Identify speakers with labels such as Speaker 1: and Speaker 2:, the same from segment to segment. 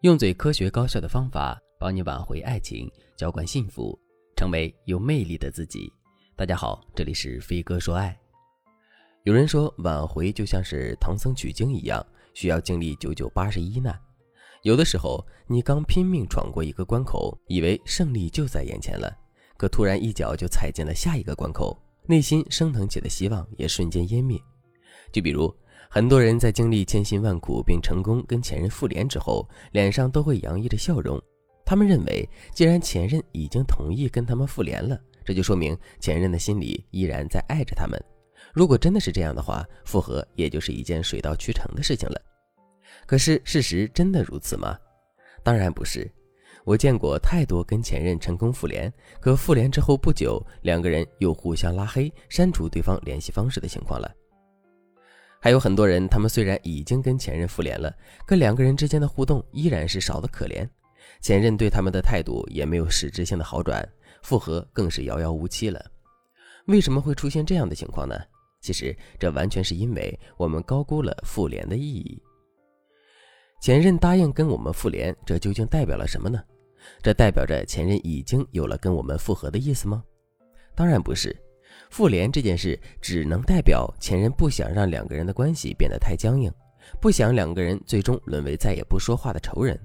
Speaker 1: 用最科学高效的方法帮你挽回爱情，浇灌幸福，成为有魅力的自己。大家好，这里是飞哥说爱。有人说，挽回就像是唐僧取经一样，需要经历九九八十一难。有的时候，你刚拼命闯过一个关口，以为胜利就在眼前了，可突然一脚就踩进了下一个关口，内心升腾起的希望也瞬间湮灭。就比如，很多人在经历千辛万苦并成功跟前任复联之后，脸上都会洋溢着笑容。他们认为，既然前任已经同意跟他们复联了，这就说明前任的心里依然在爱着他们。如果真的是这样的话，复合也就是一件水到渠成的事情了。可是事实真的如此吗？当然不是。我见过太多跟前任成功复联，可复联之后不久，两个人又互相拉黑、删除对方联系方式的情况了。还有很多人，他们虽然已经跟前任复联了，可两个人之间的互动依然是少得可怜，前任对他们的态度也没有实质性的好转，复合更是遥遥无期了。为什么会出现这样的情况呢？其实这完全是因为我们高估了复联的意义。前任答应跟我们复联，这究竟代表了什么呢？这代表着前任已经有了跟我们复合的意思吗？当然不是。复联这件事只能代表前任不想让两个人的关系变得太僵硬，不想两个人最终沦为再也不说话的仇人。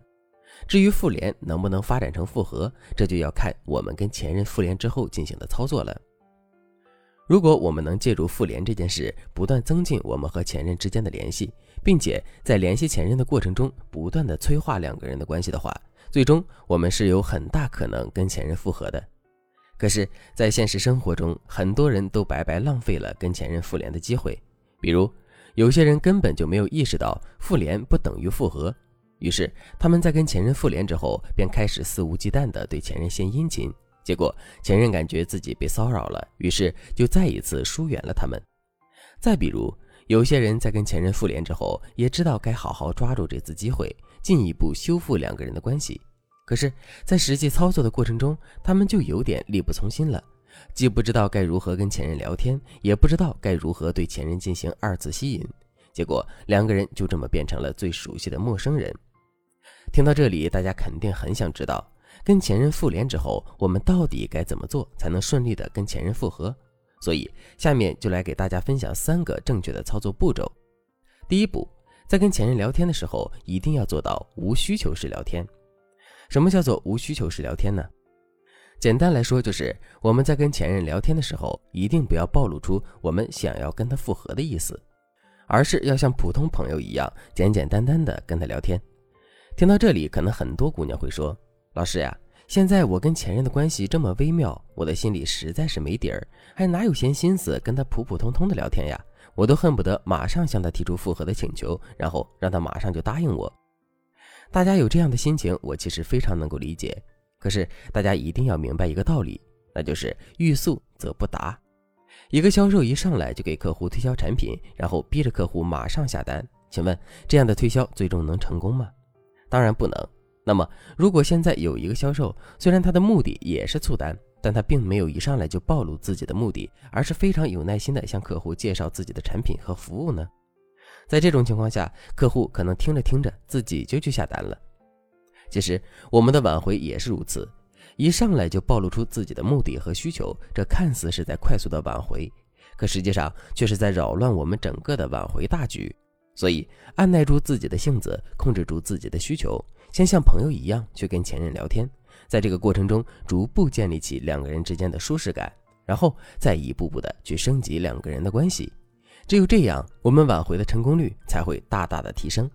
Speaker 1: 至于复联能不能发展成复合，这就要看我们跟前任复联之后进行的操作了。如果我们能借助复联这件事，不断增进我们和前任之间的联系，并且在联系前任的过程中不断的催化两个人的关系的话，最终我们是有很大可能跟前任复合的。可是，在现实生活中，很多人都白白浪费了跟前任复联的机会。比如，有些人根本就没有意识到复联不等于复合，于是他们在跟前任复联之后，便开始肆无忌惮地对前任献殷勤。结果，前任感觉自己被骚扰了，于是就再一次疏远了他们。再比如，有些人在跟前任复联之后，也知道该好好抓住这次机会，进一步修复两个人的关系。可是，在实际操作的过程中，他们就有点力不从心了，既不知道该如何跟前任聊天，也不知道该如何对前任进行二次吸引，结果两个人就这么变成了最熟悉的陌生人。听到这里，大家肯定很想知道，跟前任复联之后，我们到底该怎么做才能顺利的跟前任复合？所以，下面就来给大家分享三个正确的操作步骤。第一步，在跟前任聊天的时候，一定要做到无需求式聊天。什么叫做无需求式聊天呢？简单来说，就是我们在跟前任聊天的时候，一定不要暴露出我们想要跟他复合的意思，而是要像普通朋友一样，简简单单的跟他聊天。听到这里，可能很多姑娘会说：“老师呀，现在我跟前任的关系这么微妙，我的心里实在是没底儿，还哪有闲心思跟他普普通通的聊天呀？我都恨不得马上向他提出复合的请求，然后让他马上就答应我。”大家有这样的心情，我其实非常能够理解。可是大家一定要明白一个道理，那就是欲速则不达。一个销售一上来就给客户推销产品，然后逼着客户马上下单，请问这样的推销最终能成功吗？当然不能。那么，如果现在有一个销售，虽然他的目的也是促单，但他并没有一上来就暴露自己的目的，而是非常有耐心的向客户介绍自己的产品和服务呢？在这种情况下，客户可能听着听着自己就去下单了。其实我们的挽回也是如此，一上来就暴露出自己的目的和需求，这看似是在快速的挽回，可实际上却是在扰乱我们整个的挽回大局。所以，按耐住自己的性子，控制住自己的需求，先像朋友一样去跟前任聊天，在这个过程中逐步建立起两个人之间的舒适感，然后再一步步的去升级两个人的关系。只有这样，我们挽回的成功率才会大大的提升。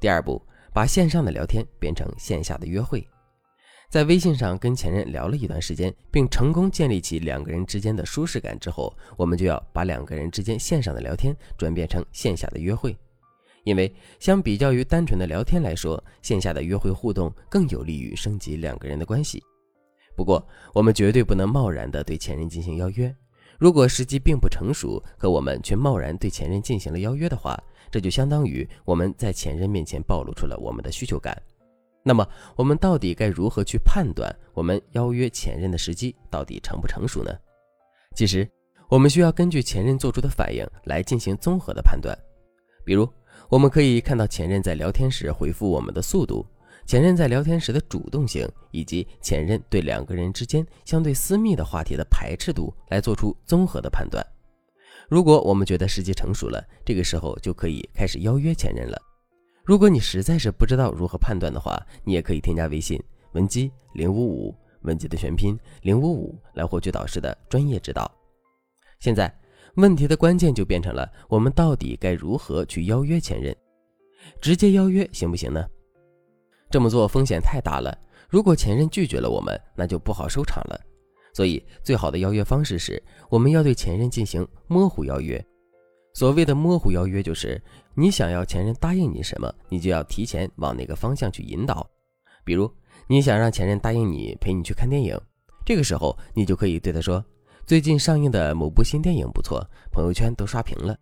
Speaker 1: 第二步，把线上的聊天变成线下的约会。在微信上跟前任聊了一段时间，并成功建立起两个人之间的舒适感之后，我们就要把两个人之间线上的聊天转变成线下的约会。因为相比较于单纯的聊天来说，线下的约会互动更有利于升级两个人的关系。不过，我们绝对不能贸然的对前任进行邀约。如果时机并不成熟，可我们却贸然对前任进行了邀约的话，这就相当于我们在前任面前暴露出了我们的需求感。那么，我们到底该如何去判断我们邀约前任的时机到底成不成熟呢？其实，我们需要根据前任做出的反应来进行综合的判断。比如，我们可以看到前任在聊天时回复我们的速度，前任在聊天时的主动性，以及前任对两个人之间相对私密的话题的排斥度，来做出综合的判断。如果我们觉得时机成熟了，这个时候就可以开始邀约前任了。如果你实在是不知道如何判断的话，你也可以添加微信文姬零五五，文姬的全拼零五五，来获取导师的专业指导。现在问题的关键就变成了，我们到底该如何去邀约前任？直接邀约行不行呢？这么做风险太大了。如果前任拒绝了我们，那就不好收场了。所以，最好的邀约方式是，我们要对前任进行模糊邀约。所谓的模糊邀约，就是你想要前任答应你什么，你就要提前往哪个方向去引导。比如，你想让前任答应你陪你去看电影，这个时候你就可以对他说：“最近上映的某部新电影不错，朋友圈都刷屏了。”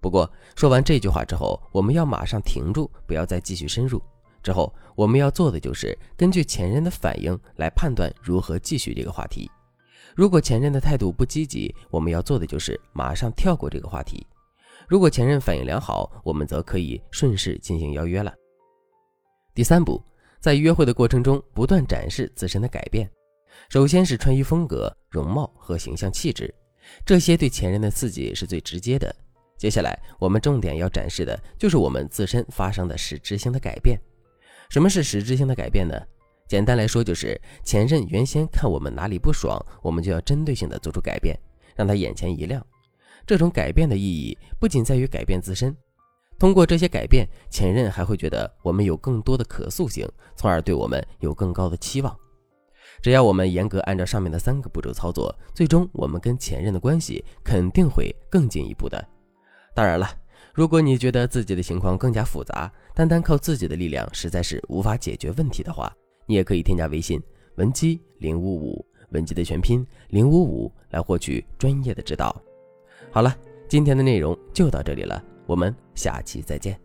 Speaker 1: 不过，说完这句话之后，我们要马上停住，不要再继续深入。之后我们要做的就是根据前任的反应来判断如何继续这个话题。如果前任的态度不积极，我们要做的就是马上跳过这个话题。如果前任反应良好，我们则可以顺势进行邀约了。第三步，在约会的过程中不断展示自身的改变。首先是穿衣风格、容貌和形象气质，这些对前任的刺激是最直接的。接下来我们重点要展示的就是我们自身发生的实质性的改变。什么是实质性的改变呢？简单来说，就是前任原先看我们哪里不爽，我们就要针对性的做出改变，让他眼前一亮。这种改变的意义不仅在于改变自身，通过这些改变，前任还会觉得我们有更多的可塑性，从而对我们有更高的期望。只要我们严格按照上面的三个步骤操作，最终我们跟前任的关系肯定会更进一步的。当然了。如果你觉得自己的情况更加复杂，单单靠自己的力量实在是无法解决问题的话，你也可以添加微信文姬零五五，文姬的全拼零五五，来获取专业的指导。好了，今天的内容就到这里了，我们下期再见。